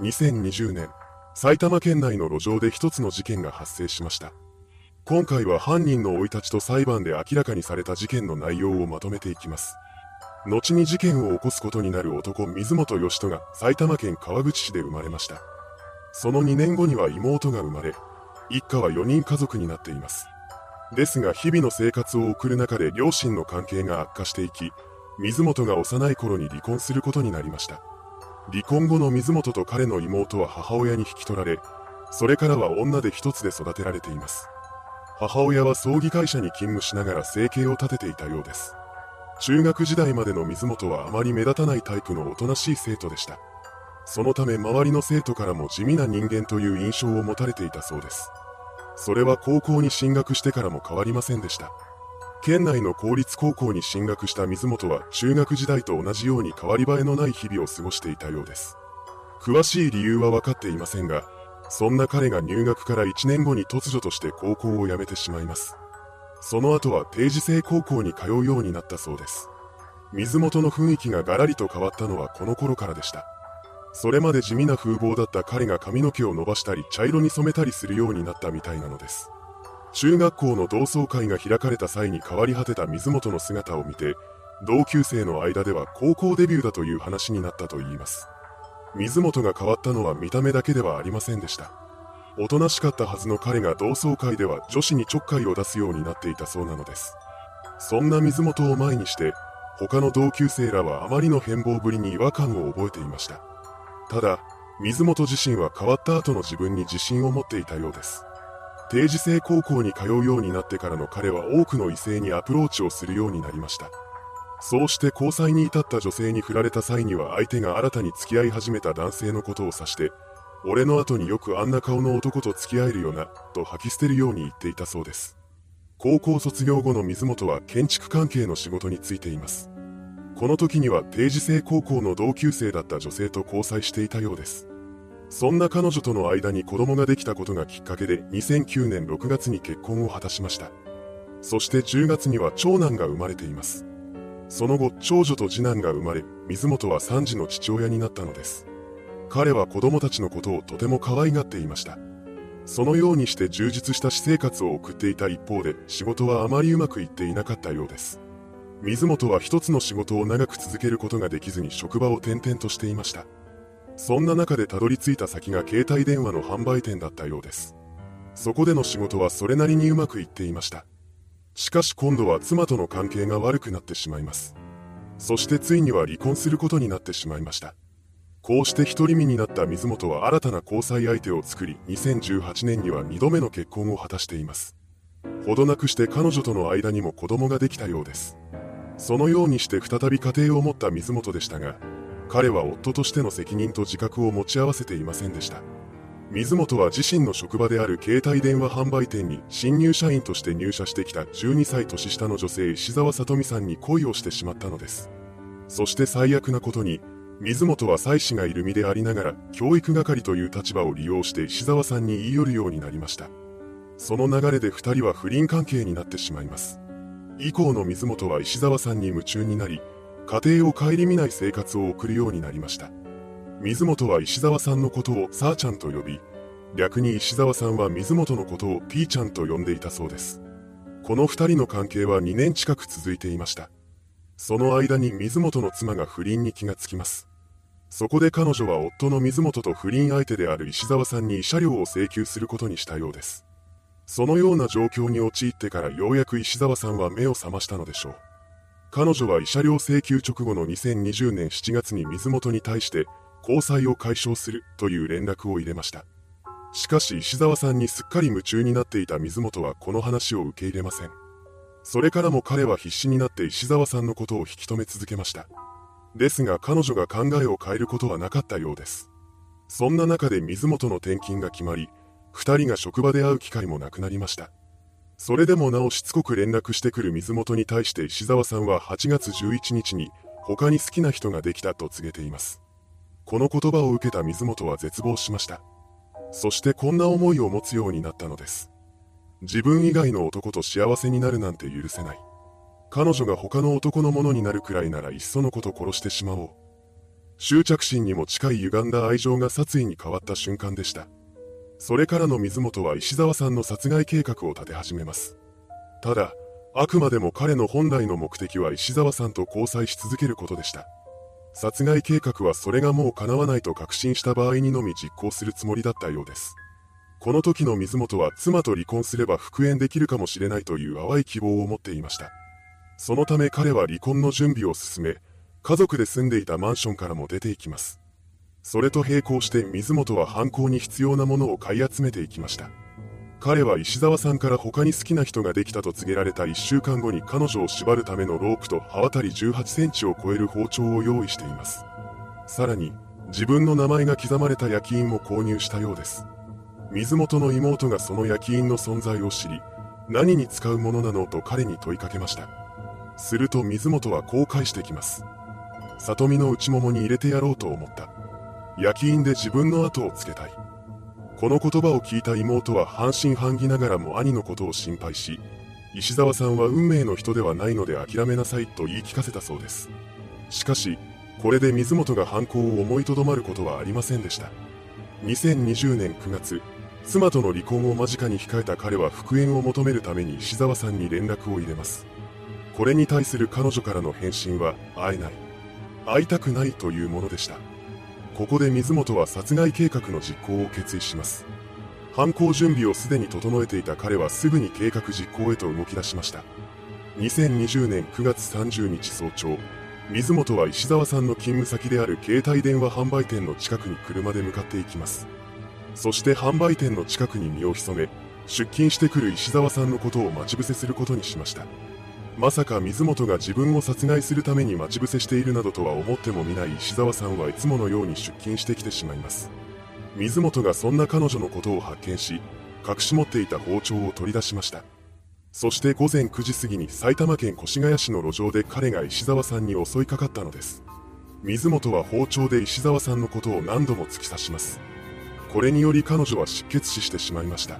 2020年、埼玉県内の路上で一つの事件が発生しました。今回は犯人の生い立ちと裁判で明らかにされた事件の内容をまとめていきます。後に事件を起こすことになる男水本義人が埼玉県川口市で生まれました。その2年後には妹が生まれ、一家は4人家族になっています。ですが日々の生活を送る中で両親の関係が悪化していき、水本が幼い頃に離婚することになりました。離婚後の水本と彼の妹は母親に引き取られ、それからは女で一つで育てられています。母親は葬儀会社に勤務しながら生計を立てていたようです。中学時代までの水本はあまり目立たないタイプのおとなしい生徒でした。そのため周りの生徒からも地味な人間という印象を持たれていたそうです。それは高校に進学してからも変わりませんでした。県内の公立高校に進学した水本は中学時代と同じように変わり映えのない日々を過ごしていたようです。詳しい理由は分かっていませんが、そんな彼が入学から1年後に突如として高校を辞めてしまいます。その後は定時制高校に通うようになったそうです。水本の雰囲気がガラリと変わったのはこの頃からでした。それまで地味な風貌だった彼が髪の毛を伸ばしたり茶色に染めたりするようになったみたいなのです。中学校の同窓会が開かれた際に変わり果てた水本の姿を見て、同級生の間では高校デビューだという話になったといいます。水本が変わったのは見た目だけではありませんでした。おとなしかったはずの彼が同窓会では女子にちょっかいを出すようになっていたそうなのです。そんな水本を前にして、他の同級生らはあまりの変貌ぶりに違和感を覚えていました。ただ、水本自身は変わった後の自分に自信を持っていたようです。定時制高校に通うようになってからの彼は多くの異性にアプローチをするようになりました。そうして交際に至った女性に振られた際には相手が新たに付き合い始めた男性のことを指して、俺の後によくあんな顔の男と付き合えるよな、と吐き捨てるように言っていたそうです。高校卒業後の水本は建築関係の仕事に就いています。この時には定時制高校の同級生だった女性と交際していたようです。そんな彼女との間に子供ができたことがきっかけで2009年6月に結婚を果たしました。そして10月には長男が生まれています。その後、長女と次男が生まれ、水本は3児の父親になったのです。彼は子供たちのことをとても可愛がっていました。そのようにして充実した私生活を送っていた一方で、仕事はあまりうまくいっていなかったようです。水本は一つの仕事を長く続けることができずに職場を転々としていました。そんな中でたどり着いた先が携帯電話の販売店だったようです。そこでの仕事はそれなりにうまくいっていました。しかし今度は妻との関係が悪くなってしまいます。そしてついには離婚することになってしまいました。こうして独り身になった水本は新たな交際相手を作り、2018年には2度目の結婚を果たしています。ほどなくして彼女との間にも子供ができたようです。そのようにして再び家庭を持った水本でしたが、彼は夫としての責任と自覚を持ち合わせていませんでした。水本は自身の職場である携帯電話販売店に新入社員として入社してきた12歳年下の女性石沢さとみさんに恋をしてしまったのです。そして最悪なことに、水本は妻子がいる身でありながら教育係という立場を利用して石沢さんに言い寄るようになりました。その流れで2人は不倫関係になってしまいます。以降の水本は石沢さんに夢中になり、家庭を顧みない生活を送るようになりました。水本は石沢さんのことをさーちゃんと呼び、逆に石沢さんは水本のことをピーちゃんと呼んでいたそうです。この二人の関係は2年近く続いていました。その間に水本の妻が不倫に気がつきます。そこで彼女は夫の水本と不倫相手である石沢さんに慰謝料を請求することにしたようです。そのような状況に陥ってからようやく石沢さんは目を覚ましたのでしょう。彼女は慰謝料請求直後の2020年7月に水本に対して交際を解消するという連絡を入れました。しかし石沢さんにすっかり夢中になっていた水本はこの話を受け入れません。それからも彼は必死になって石沢さんのことを引き止め続けました。ですが彼女が考えを変えることはなかったようです。そんな中で水本の転勤が決まり、二人が職場で会う機会もなくなりました。それでもなおしつこく連絡してくる水本に対して石沢さんは8月11日に他に好きな人ができたと告げています。この言葉を受けた水本は絶望しました。そしてこんな思いを持つようになったのです。自分以外の男と幸せになるなんて許せない。彼女が他の男のものになるくらいならいっそのこと殺してしまおう。執着心にも近い歪んだ愛情が殺意に変わった瞬間でした。それからの水本は石沢さんの殺害計画を立て始めます。ただ、あくまでも彼の本来の目的は石沢さんと交際し続けることでした。殺害計画はそれがもう叶わないと確信した場合にのみ実行するつもりだったようです。この時の水本は妻と離婚すれば復縁できるかもしれないという淡い希望を持っていました。そのため彼は離婚の準備を進め、家族で住んでいたマンションからも出ていきます。それと並行して水本は犯行に必要なものを買い集めていきました。彼は石沢さんから他に好きな人ができたと告げられた1週間後に彼女を縛るためのロープと刃渡り18センチを超える包丁を用意しています。さらに、自分の名前が刻まれた焼き印も購入したようです。水元の妹がその焼き印の存在を知り、何に使うものなのと彼に問いかけました。すると水元はこう返してきます。里見の内ももに入れてやろうと思った。焼き印で自分の後をつけたい。この言葉を聞いた妹は半信半疑ながらも兄のことを心配し、石沢さんは運命の人ではないので諦めなさいと言い聞かせたそうです。しかし、これで水本が犯行を思いとどまることはありませんでした。2020年9月、妻との離婚を間近に控えた彼は復縁を求めるために石沢さんに連絡を入れます。これに対する彼女からの返信は、会えない。会いたくないというものでした。ここで水本は殺害計画の実行を決意します。犯行準備をすでに整えていた彼はすぐに計画実行へと動き出しました。2020年9月30日早朝、水本は石沢さんの勤務先である携帯電話販売店の近くに車で向かっていきます。そして販売店の近くに身を潜め、出勤してくる石沢さんのことを待ち伏せすることにしました。まさか水本が自分を殺害するために待ち伏せしているなどとは思ってもみない石沢さんはいつものように出勤してきてしまいます。水本がそんな彼女のことを発見し、隠し持っていた包丁を取り出しました。そして午前9時過ぎに埼玉県越谷市の路上で彼が石沢さんに襲いかかったのです。水本は包丁で石沢さんのことを何度も突き刺します。これにより彼女は失血死してしまいました。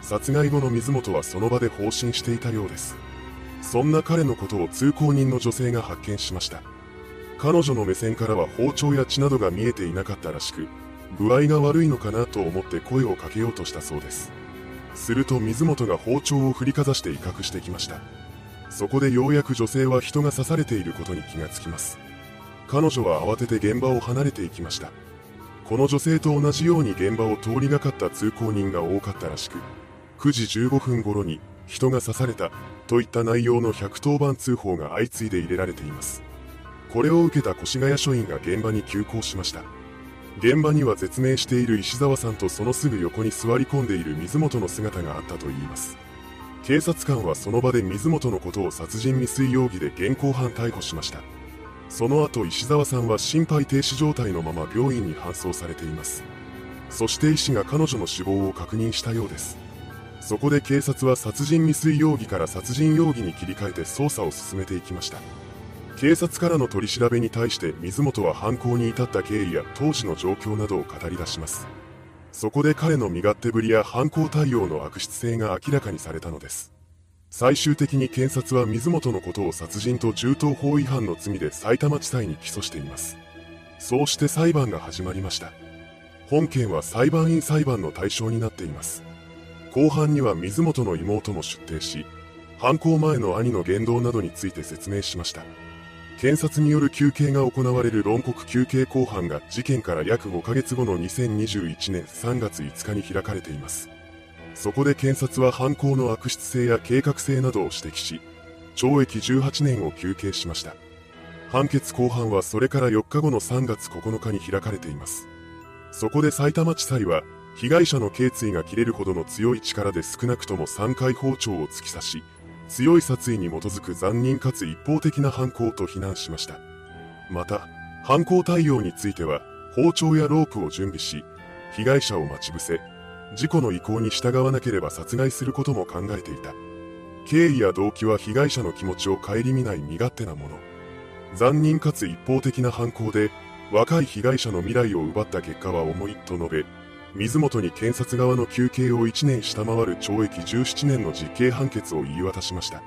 殺害後の水本はその場で放心していたようです。そんな彼のことを通行人の女性が発見しました。彼女の目線からは包丁や血などが見えていなかったらしく、具合が悪いのかなと思って声をかけようとしたそうです。すると水本が包丁を振りかざして威嚇してきました。そこでようやく女性は人が刺されていることに気がつきます。彼女は慌てて現場を離れていきました。この女性と同じように現場を通りがかった通行人が多かったらしく、9時15分頃に人が刺されたといった内容の110番通報が相次いで入れられています。これを受けた越谷署員が現場に急行しました。現場には絶命している石沢さんとそのすぐ横に座り込んでいる水本の姿があったといいます。警察官はその場で水本のことを殺人未遂容疑で現行犯逮捕しました。その後石沢さんは心肺停止状態のまま病院に搬送されています。そして医師が彼女の死亡を確認したようです。そこで警察は殺人未遂容疑から殺人容疑に切り替えて捜査を進めていきました。警察からの取り調べに対して水本は犯行に至った経緯や当時の状況などを語り出します。そこで彼の身勝手ぶりや犯行対応の悪質性が明らかにされたのです。最終的に検察は水本のことを殺人と銃刀法違反の罪で埼玉地裁に起訴しています。そうして裁判が始まりました。本件は裁判員裁判の対象になっています。後半には水本の妹も出廷し、犯行前の兄の言動などについて説明しました。検察による求刑が行われる論告求刑公判が事件から約5ヶ月後の2021年3月5日に開かれています。そこで検察は犯行の悪質性や計画性などを指摘し、懲役18年を求刑しました。判決公判はそれから4日後の3月9日に開かれています。そこで埼玉地裁は、被害者の頸椎が切れるほどの強い力で少なくとも3回包丁を突き刺し、強い殺意に基づく残忍かつ一方的な犯行と非難しました。また、犯行対応については、包丁やロープを準備し、被害者を待ち伏せ、事故の意向に従わなければ殺害することも考えていた。経緯や動機は被害者の気持ちを顧みない身勝手なもの。残忍かつ一方的な犯行で、若い被害者の未来を奪った結果は重いと述べ、水本に検察側の求刑を1年下回る懲役17年の実刑判決を言い渡しました。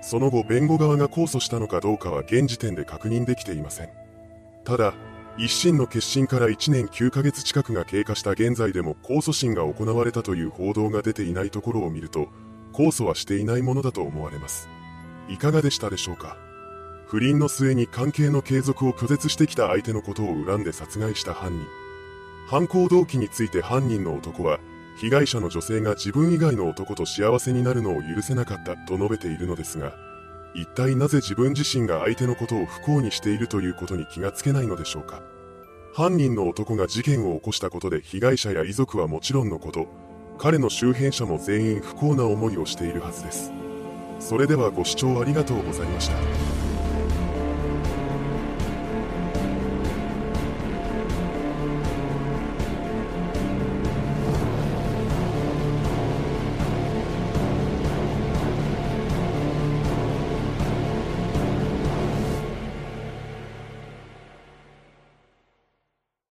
その後弁護側が控訴したのかどうかは現時点で確認できていません。ただ、一審の決心から1年9ヶ月近くが経過した現在でも控訴審が行われたという報道が出ていないところを見ると、控訴はしていないものだと思われます。いかがでしたでしょうか？不倫の末に関係の継続を拒絶してきた相手のことを恨んで殺害した犯人。犯行動機について犯人の男は、被害者の女性が自分以外の男と幸せになるのを許せなかったと述べているのですが、一体なぜ自分自身が相手のことを不幸にしているということに気がつけないのでしょうか。犯人の男が事件を起こしたことで被害者や遺族はもちろんのこと、彼の周辺者も全員不幸な思いをしているはずです。それではご視聴ありがとうございました。